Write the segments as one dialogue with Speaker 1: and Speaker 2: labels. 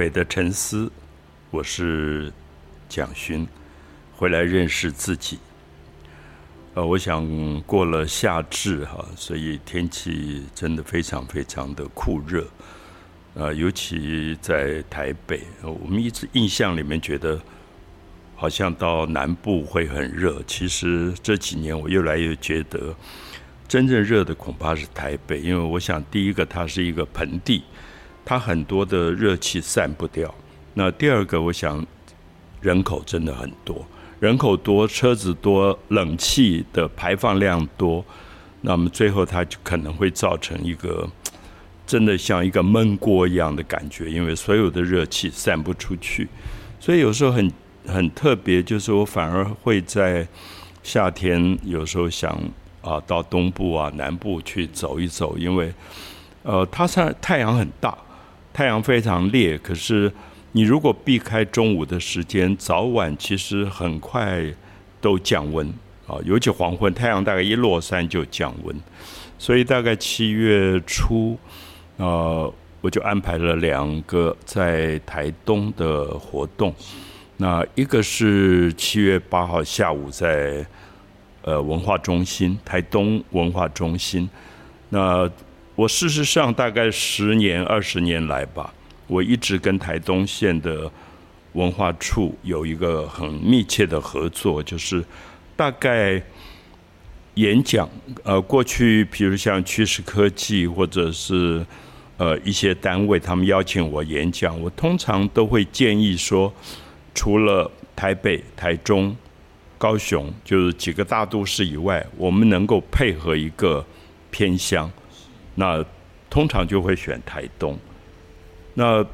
Speaker 1: 美的沉思，我是蒋勋，回来认识自己。呃，我想过了夏至哈，所以天气真的非常非常的酷热。呃，尤其在台北，我们一直印象里面觉得好像到南部会很热，其实这几年我越来越觉得，真正热的恐怕是台北，因为我想第一个它是一个盆地。它很多的热气散不掉。那第二个，我想人口真的很多，人口多，车子多，冷气的排放量多，那么最后它就可能会造成一个真的像一个闷锅一样的感觉，因为所有的热气散不出去。所以有时候很很特别，就是我反而会在夏天有时候想啊，到东部啊、南部去走一走，因为呃，它上太阳很大。太阳非常烈，可是你如果避开中午的时间，早晚其实很快都降温啊。尤其黄昏，太阳大概一落山就降温，所以大概七月初，呃，我就安排了两个在台东的活动。那一个是七月八号下午在呃文化中心，台东文化中心，那。我事实上大概十年、二十年来吧，我一直跟台东县的文化处有一个很密切的合作，就是大概演讲。呃，过去比如像趋势科技或者是呃一些单位，他们邀请我演讲，我通常都会建议说，除了台北、台中、高雄，就是几个大都市以外，我们能够配合一个偏乡。那通常就会选台东，那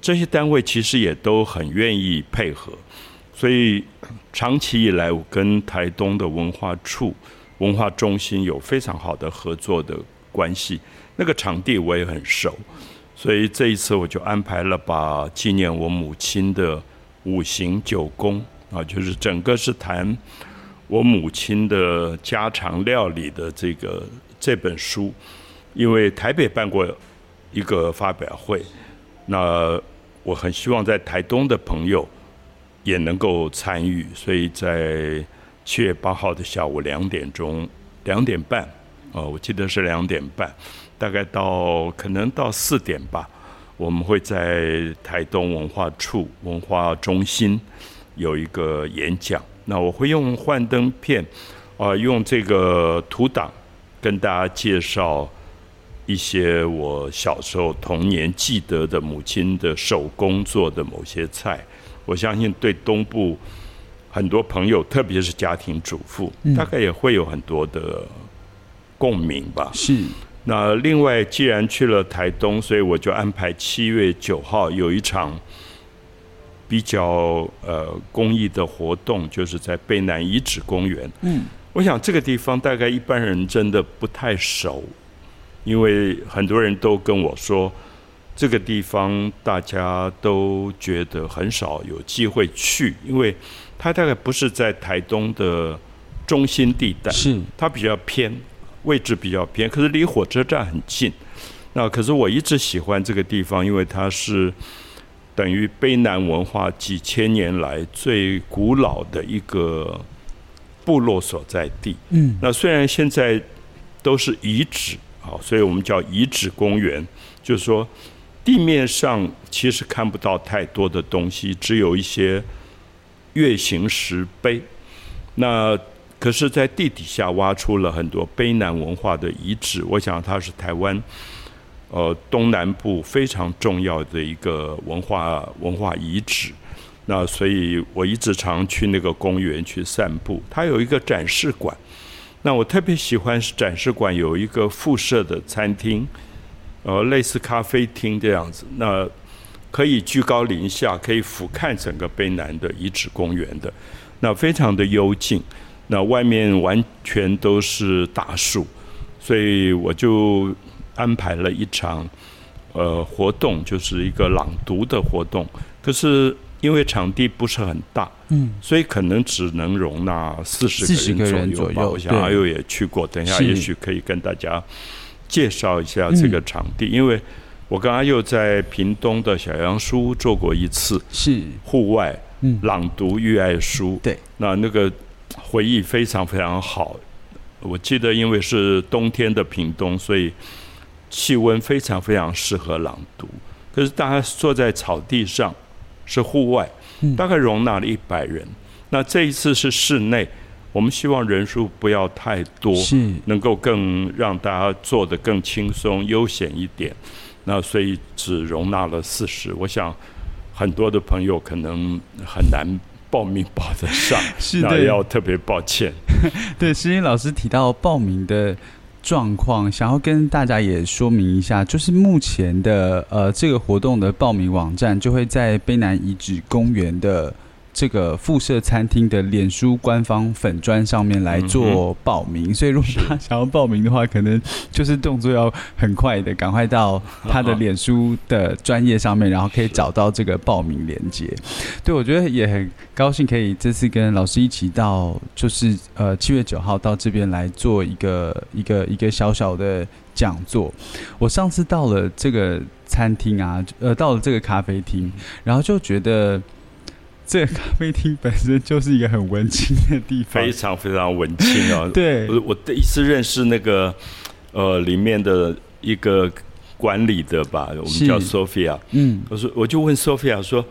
Speaker 1: 这些单位其实也都很愿意配合，所以长期以来我跟台东的文化处、文化中心有非常好的合作的关系。那个场地我也很熟，所以这一次我就安排了把纪念我母亲的五行九宫啊，就是整个是谈我母亲的家常料理的这个。这本书，因为台北办过一个发表会，那我很希望在台东的朋友也能够参与，所以在七月八号的下午两点钟、两点半，哦，我记得是两点半，大概到可能到四点吧，我们会在台东文化处文化中心有一个演讲。那我会用幻灯片，啊，用这个图档。跟大家介绍一些我小时候童年记得的母亲的手工做的某些菜，我相信对东部很多朋友，特别是家庭主妇，大概也会有很多的共鸣吧。
Speaker 2: 是。
Speaker 1: 那另外，既然去了台东，所以我就安排七月九号有一场比较呃公益的活动，就是在贝南遗址公园。嗯。我想这个地方大概一般人真的不太熟，因为很多人都跟我说，这个地方大家都觉得很少有机会去，因为它大概不是在台东的中心地带，
Speaker 2: 是
Speaker 1: 它比较偏，位置比较偏，可是离火车站很近。那可是我一直喜欢这个地方，因为它是等于卑南文化几千年来最古老的一个。部落所在地，嗯，那虽然现在都是遗址，好，所以我们叫遗址公园，就是说地面上其实看不到太多的东西，只有一些月形石碑。那可是，在地底下挖出了很多卑南文化的遗址，我想它是台湾呃东南部非常重要的一个文化文化遗址。那所以，我一直常去那个公园去散步。它有一个展示馆，那我特别喜欢展示馆有一个附设的餐厅，呃，类似咖啡厅这样子。那可以居高临下，可以俯瞰整个卑南的遗址公园的，那非常的幽静。那外面完全都是大树，所以我就安排了一场呃活动，就是一个朗读的活动。可是。因为场地不是很大，嗯，所以可能只能容纳四十个人左右。我想阿佑也去过，等一下也许可以跟大家介绍一下这个场地。因为我跟阿佑在屏东的小杨书做过一次，
Speaker 2: 是
Speaker 1: 户外
Speaker 2: 嗯
Speaker 1: 朗读育爱书，
Speaker 2: 对，
Speaker 1: 那那个回忆非常非常好。我记得因为是冬天的屏东，所以气温非常非常适合朗读。可是大家坐在草地上，是户外，
Speaker 2: 嗯
Speaker 1: 大概容纳了一百人。那这一次是室内，我们希望人数不要太多，
Speaker 2: 是
Speaker 1: 能够更让大家做得更轻松、悠闲一点。那所以只容纳了四十，我想很多的朋友可能很难报名报得上，那
Speaker 2: 是的
Speaker 1: 要特别抱歉。
Speaker 2: 对，诗音老师提到报名的状况，想要跟大家也说明一下，就是目前的呃这个活动的报名网站就会在卑南遗址公园的。这个复设餐厅的脸书官方粉砖上面来做报名，所以如果他想要报名的话，可能就是动作要很快的，赶快到他的脸书的专业上面，然后可以找到这个报名链接。对，我觉得也很高兴可以这次跟老师一起到，就是呃七月九号到这边来做一个一个一个小小的讲座。我上次到了这个餐厅啊，呃，到了这个咖啡厅，然后就觉得这个咖啡厅本身就是一个很文青的地方
Speaker 1: 非，常非常文青哦！
Speaker 2: 对
Speaker 1: 我我第一次认识那个呃里面的一个管理的吧，我们叫 Sophia。
Speaker 2: 嗯，
Speaker 1: 我说我就问 Sophia 说：“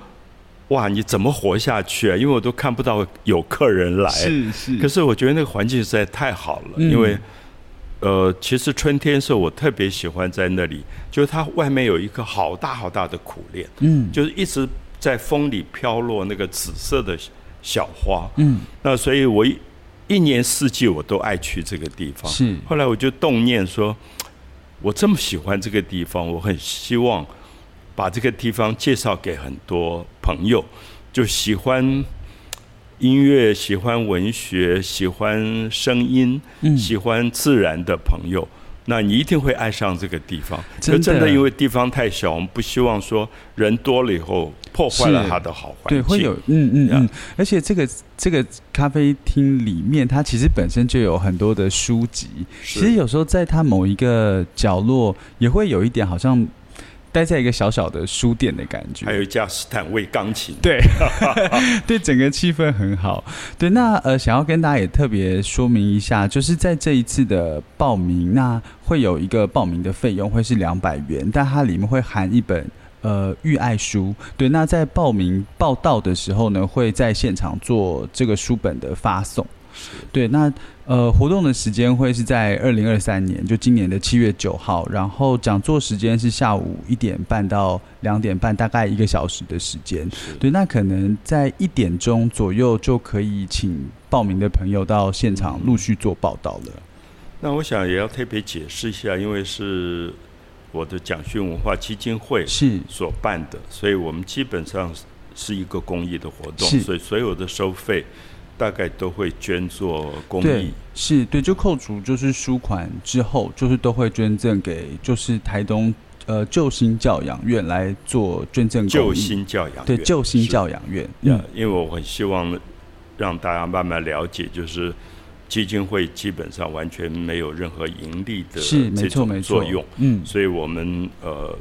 Speaker 1: 哇，你怎么活下去啊？因为我都看不到有客人来。”
Speaker 2: 是是，
Speaker 1: 可是我觉得那个环境实在太好了，
Speaker 2: 嗯
Speaker 1: 因为呃，其实春天的时候我特别喜欢在那里，就是它外面有一个好大好大的苦练，
Speaker 2: 嗯
Speaker 1: 就是一直在风里飘落那个紫色的小花。
Speaker 2: 嗯
Speaker 1: 那所以我一一年四季我都爱去这个地方。
Speaker 2: 是
Speaker 1: 后来我就动念说，我这么喜欢这个地方，我很希望把这个地方介绍给很多朋友，就喜欢音乐、喜欢文学、喜欢声音、
Speaker 2: 嗯
Speaker 1: 喜欢自然的朋友。那你一定会爱上这个地方。
Speaker 2: 真的
Speaker 1: 真的因为地方太小，我们不希望说人多了以后破坏了
Speaker 2: 是
Speaker 1: 它的好环境。
Speaker 2: 对，会有嗯嗯嗯，而且这个这个咖啡厅里面，它其实本身就有很多的书籍。其实有时候在它某一个角落，也会有一点好像待在一个小小的书店的感觉。
Speaker 1: 还有一架斯坦威钢琴。
Speaker 2: 对，对，整个气氛很好。对，那呃，想要跟大家也特别说明一下，就是在这一次的报名，那会有一个报名的费用会是两百元，但它里面会含一本。呃，育爱书，对，那在报名报道的时候呢，会在现场做这个书本的发送。对，那呃，活动的时间会是在二零二三年，就今年的七月九号，然后讲座时间是下午一点半到两点半，大概一个小时的时间。对，那可能在一点钟左右就可以请报名的朋友到现场陆续做报道了。
Speaker 1: 那我想也要特别解释一下，因为是我的蒋勋文化基金会
Speaker 2: 是
Speaker 1: 所办的，所以我们基本上是一个公益的活动，所以所有的收费大概都会捐做公
Speaker 2: 对
Speaker 1: 益。，
Speaker 2: 是对，就扣除就是书款之后，就是都会捐赠给就是台东呃救星教养院来做捐赠
Speaker 1: 救星教养院
Speaker 2: 对救星教养院，
Speaker 1: 因为我很希望让大家慢慢了解，就是基金会基本上完全没有任何盈利的
Speaker 2: 是没错没错。
Speaker 1: 作用，，
Speaker 2: 嗯，
Speaker 1: 所以我们呃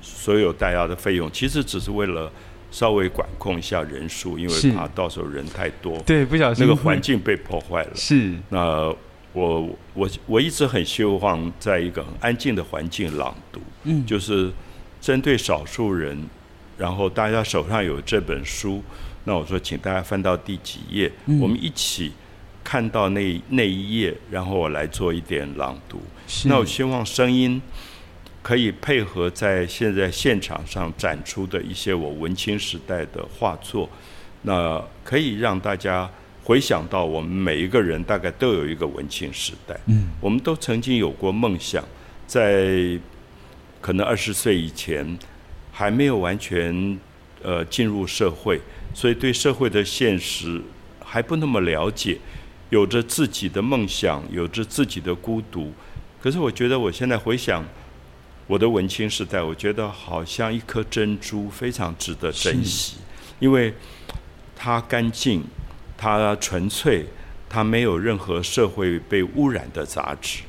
Speaker 1: 所有大家的费用其实只是为了稍微管控一下人数，因为怕到时候人太多，
Speaker 2: 对，不小心。
Speaker 1: 那个环境被破坏了。
Speaker 2: 是。
Speaker 1: 那我我我一直很希望在一个很安静的环境朗读，
Speaker 2: 嗯。
Speaker 1: 就是针对少数人，然后大家手上有这本书，那我说请大家翻到第几页，
Speaker 2: 嗯。
Speaker 1: 我们一起看到那那一页，然后我来做一点朗读。那我希望声音可以配合在现在现场上展出的一些我文青时代的画作，那可以让大家回想到我们每一个人大概都有一个文青时代，
Speaker 2: 嗯
Speaker 1: 我们都曾经有过梦想，在可能二十岁以前还没有完全呃进入社会，所以对社会的现实还不那么了解，有着自己的梦想，有着自己的孤独。可是我觉得我现在回想我的文青时代，我觉得好像一颗珍珠，非常值得珍惜，因为它干净，它纯粹，它没有任何社会被污染的杂质。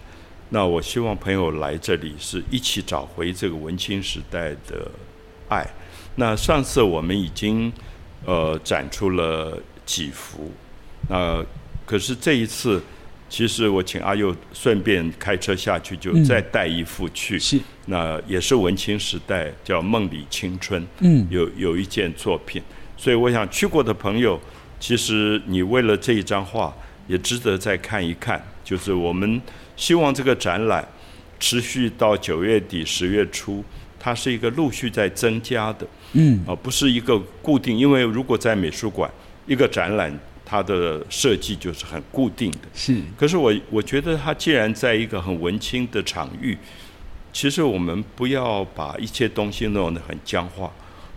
Speaker 1: 那我希望朋友来这里是一起找回这个文青时代的爱。那上次我们已经呃展出了几幅，那可是这一次，其实我请阿佑顺便开车下去，就再带一幅去。
Speaker 2: 是，
Speaker 1: 那也是文青时代，叫《梦里青春》。
Speaker 2: 嗯，
Speaker 1: 有有一件作品，所以我想去过的朋友，其实你为了这一张画，也值得再看一看。就是我们希望这个展览持续到九月底、十月初，它是一个陆续在增加的。
Speaker 2: 嗯，
Speaker 1: 啊，不是一个固定，因为如果在美术馆一个展览，它的设计就是很固定的。
Speaker 2: 是，
Speaker 1: 可是我我觉得它既然在一个很文青的场域，其实我们不要把一切东西弄得很僵化，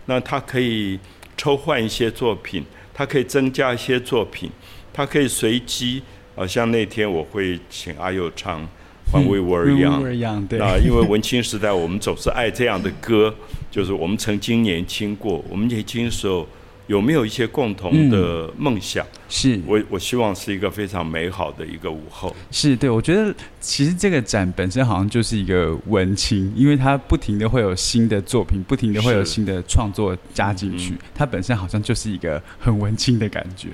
Speaker 1: 那它可以抽换一些作品，它可以增加一些作品，它可以随机。啊，像那天我会请阿佑唱《When We Were Young》，
Speaker 2: 啊，
Speaker 1: 因为文青时代我们总是爱这样的歌，就是我们曾经年轻过，我们年轻时候有没有一些共同的梦想？
Speaker 2: 是
Speaker 1: 我我希望是一个非常美好的一个午后。
Speaker 2: 是对，我觉得其实这个展本身好像就是一个文青，因为它不停的会有新的作品，不停的会有新的创作加进去，它本身好像就是一个很文青的感觉。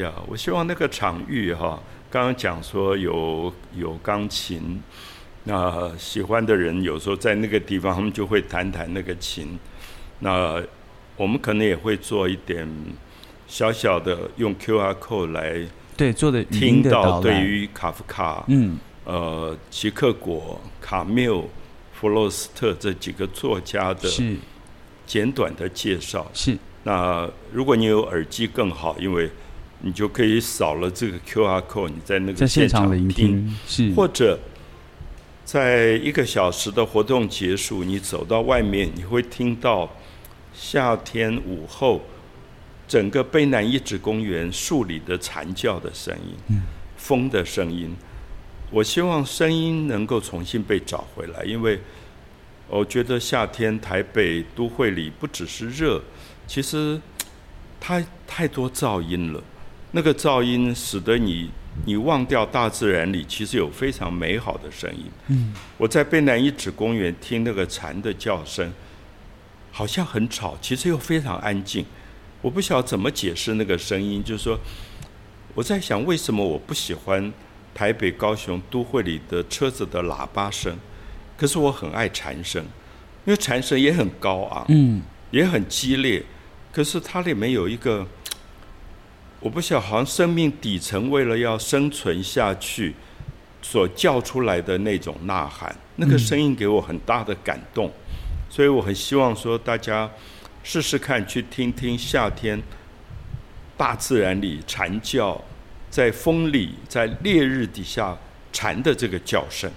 Speaker 1: 呀，我希望那个场域哈。刚刚讲说有有钢琴，那喜欢的人有时候在那个地方，他们就会弹弹那个琴。那我们可能也会做一点小小的用 Q R code 来
Speaker 2: 对做的
Speaker 1: 听到对于卡夫卡、
Speaker 2: 嗯。
Speaker 1: 呃齐克果、卡缪、弗洛斯特这几个作家的简短的介绍。
Speaker 2: 是。
Speaker 1: 那如果你有耳机更好，因为。你就可以扫了这个 Q R code，你在那个
Speaker 2: 现
Speaker 1: 场
Speaker 2: 聆听，是。
Speaker 1: 或者在一个小时的活动结束，你走到外面，你会听到夏天午后整个卑南遗址公园树里的蝉叫的声音，风的声音。我希望声音能够重新被找回来，因为我觉得夏天台北都会里不只是热，其实它太多噪音了。那个噪音使得你你忘掉大自然里其实有非常美好的声音。
Speaker 2: 嗯，
Speaker 1: 我在贝南遗址公园听那个蝉的叫声，好像很吵，其实又非常安静。我不晓得怎么解释那个声音，就是说，我在想为什么我不喜欢台北、高雄都会里的车子的喇叭声，可是我很爱蝉声，因为蝉声也很高昂，
Speaker 2: 嗯，
Speaker 1: 也很激烈，可是它里面有一个。我不晓得，好像生命底层为了要生存下去，所叫出来的那种呐喊，那个声音给我很大的感动，所以我很希望说大家试试看，去听听夏天大自然里蝉叫，在风里，在烈日底下蝉的这个叫声。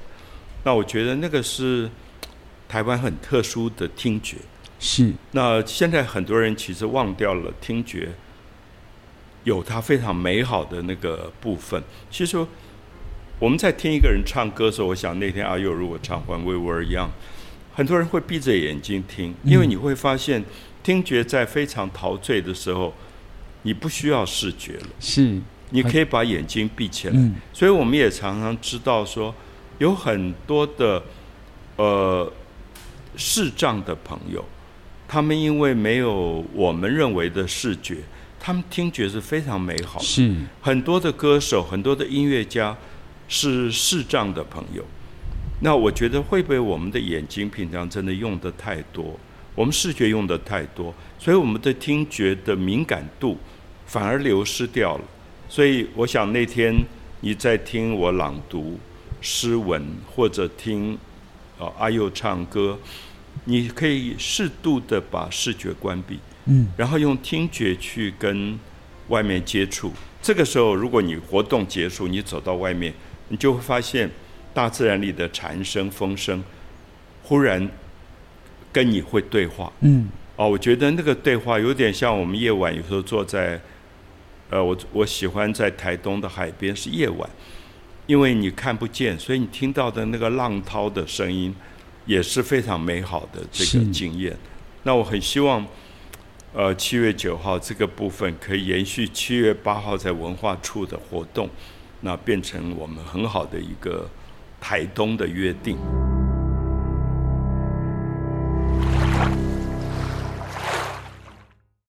Speaker 1: 那我觉得那个是台湾很特殊的听觉。
Speaker 2: 是。
Speaker 1: 那现在很多人其实忘掉了听觉。有它非常美好的那个部分。其实我们在听一个人唱歌的时候，我想那天阿佑如果唱《When We Were Young》，很多人会闭着眼睛听，因为你会发现听觉在非常陶醉的时候，你不需要视觉了，
Speaker 2: 是，
Speaker 1: 你可以把眼睛闭起来。所以我们也常常知道说，有很多的呃视障的朋友，他们因为没有我们认为的视觉。他们听觉是非常美好，
Speaker 2: 是
Speaker 1: 很多的歌手、很多的音乐家是视障的朋友。那我觉得会不会我们的眼睛平常真的用的太多，我们视觉用的太多，所以我们的听觉的敏感度反而流失掉了。所以我想那天你在听我朗读诗文，或者听啊阿佑唱歌，你可以适度的把视觉关闭。
Speaker 2: 嗯，
Speaker 1: 然后用听觉去跟外面接触。这个时候，如果你活动结束，你走到外面，你就会发现大自然里的蝉声、风声，忽然跟你会对话。
Speaker 2: 嗯，
Speaker 1: 哦，我觉得那个对话有点像我们夜晚有时候坐在，呃，我我喜欢在台东的海边是夜晚，因为你看不见，所以你听到的那个浪涛的声音也是非常美好的这个经验。那我很希望。呃，七月九号这个部分可以延续七月八号在文化处的活动，那变成我们很好的一个海东的约定。